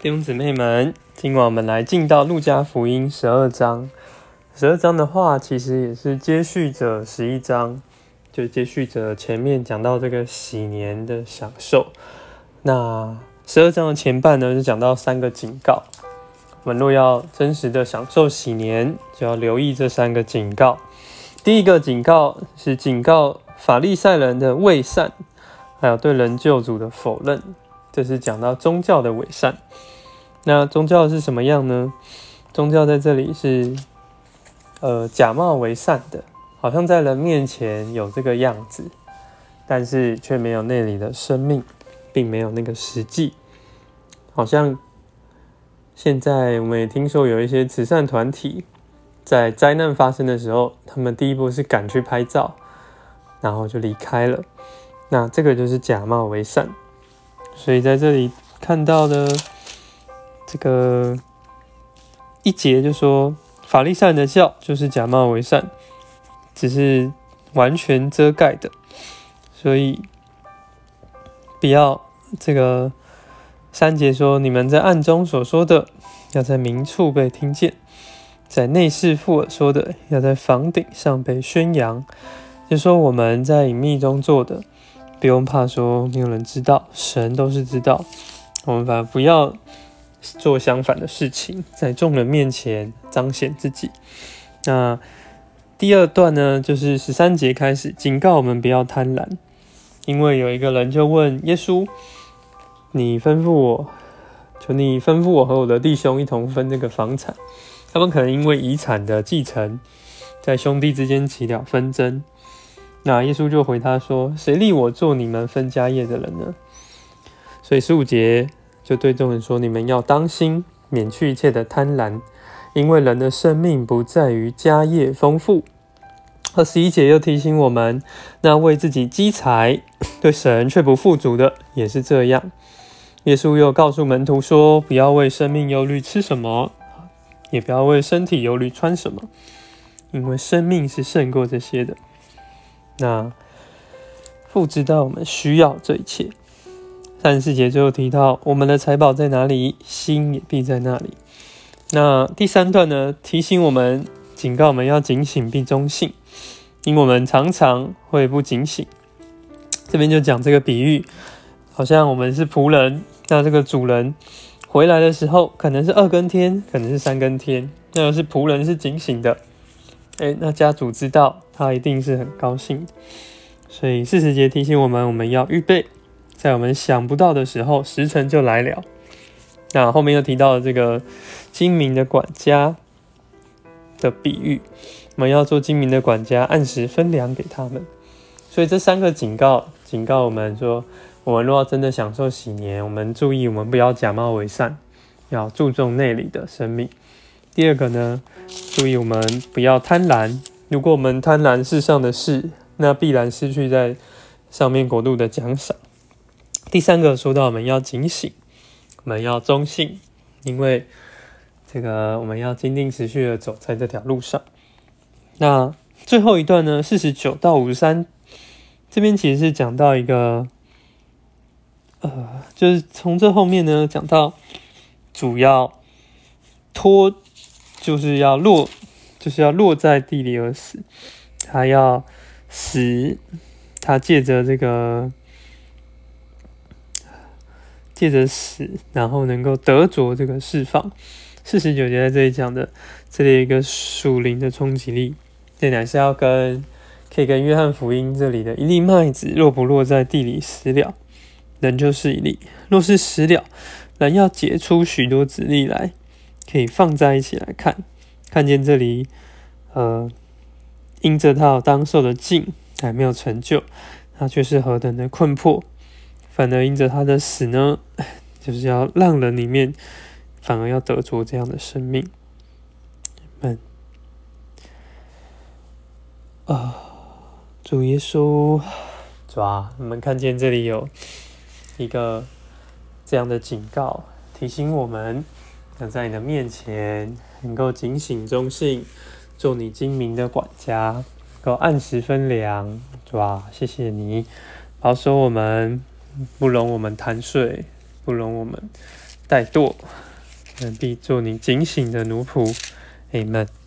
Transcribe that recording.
弟兄姊妹们，今晚我们来进到路加福音十二章。十二章的话，其实也是接续着十一章，就接续着前面讲到这个喜年的享受。那十二章的前半呢，是讲到三个警告。我们若要真实的享受喜年，就要留意这三个警告。第一个警告是警告法利赛人的伪善，还有对人救主的否认。这是讲到宗教的伪善。那宗教是什么样呢？宗教在这里是呃假冒为善的，好像在人面前有这个样子，但是却没有内里的生命，并没有那个实际。好像现在我们也听说有一些慈善团体，在灾难发生的时候，他们第一步是赶去拍照，然后就离开了。那这个就是假冒为善。所以在这里看到的这个一节就说，法利赛人的教就是假冒为善，只是完全遮盖的，所以不要这个三节说，你们在暗中所说的，要在明处被听见；在内室附耳说的，要在房顶上被宣扬。就说我们在隐秘中做的。不用怕说没有人知道，神都是知道。我们反而不要做相反的事情，在众人面前彰显自己。那第二段呢，就是十三节开始警告我们不要贪婪，因为有一个人就问耶稣：“你吩咐我，求你吩咐我和我的弟兄一同分这个房产。”他们可能因为遗产的继承，在兄弟之间起了纷争。那耶稣就回他说：“谁立我做你们分家业的人呢？”所以十五节就对众人说：“你们要当心，免去一切的贪婪，因为人的生命不在于家业丰富。”二十一节又提醒我们：“那为自己积财，对神却不富足的，也是这样。”耶稣又告诉门徒说：“不要为生命忧虑吃什么，也不要为身体忧虑穿什么，因为生命是胜过这些的。”那父知道我们需要这一切。三十四节最后提到，我们的财宝在哪里，心也必在那里。那第三段呢，提醒我们，警告我们要警醒并忠信，因我们常常会不警醒。这边就讲这个比喻，好像我们是仆人，那这个主人回来的时候，可能是二更天，可能是三更天，那要是仆人是警醒的。哎，那家主知道，他一定是很高兴。所以四十节提醒我们，我们要预备，在我们想不到的时候，时辰就来了。那后面又提到了这个精明的管家的比喻，我们要做精明的管家，按时分粮给他们。所以这三个警告，警告我们说，我们若要真的享受喜年，我们注意，我们不要假冒为善，要注重内里的生命。第二个呢，注意我们不要贪婪。如果我们贪婪世上的事，那必然失去在上面国度的奖赏。第三个说到我们要警醒，我们要忠信，因为这个我们要坚定持续的走在这条路上。那最后一段呢，四十九到五十三，这边其实是讲到一个，呃，就是从这后面呢讲到主要拖。就是要落，就是要落在地里而死。他要死，他借着这个，借着死，然后能够得着这个释放。四十九节在这里讲的，这里一个属灵的冲击力，这乃是要跟可以跟约翰福音这里的一粒麦子，若不落在地里死了，人就是一粒；若是死了，人要结出许多子粒来。可以放在一起来看，看见这里，呃，因这套当受的敬还没有成就，他却是何等的困迫；反而因着他的死呢，就是要让人里面反而要得着这样的生命。们啊，主耶稣，主啊，我们看见这里有一个这样的警告，提醒我们。想在你的面前能够警醒忠信，做你精明的管家，能够按时分粮，是吧？谢谢你保守我们，不容我们贪睡，不容我们怠惰，必做你警醒的奴仆。Amen。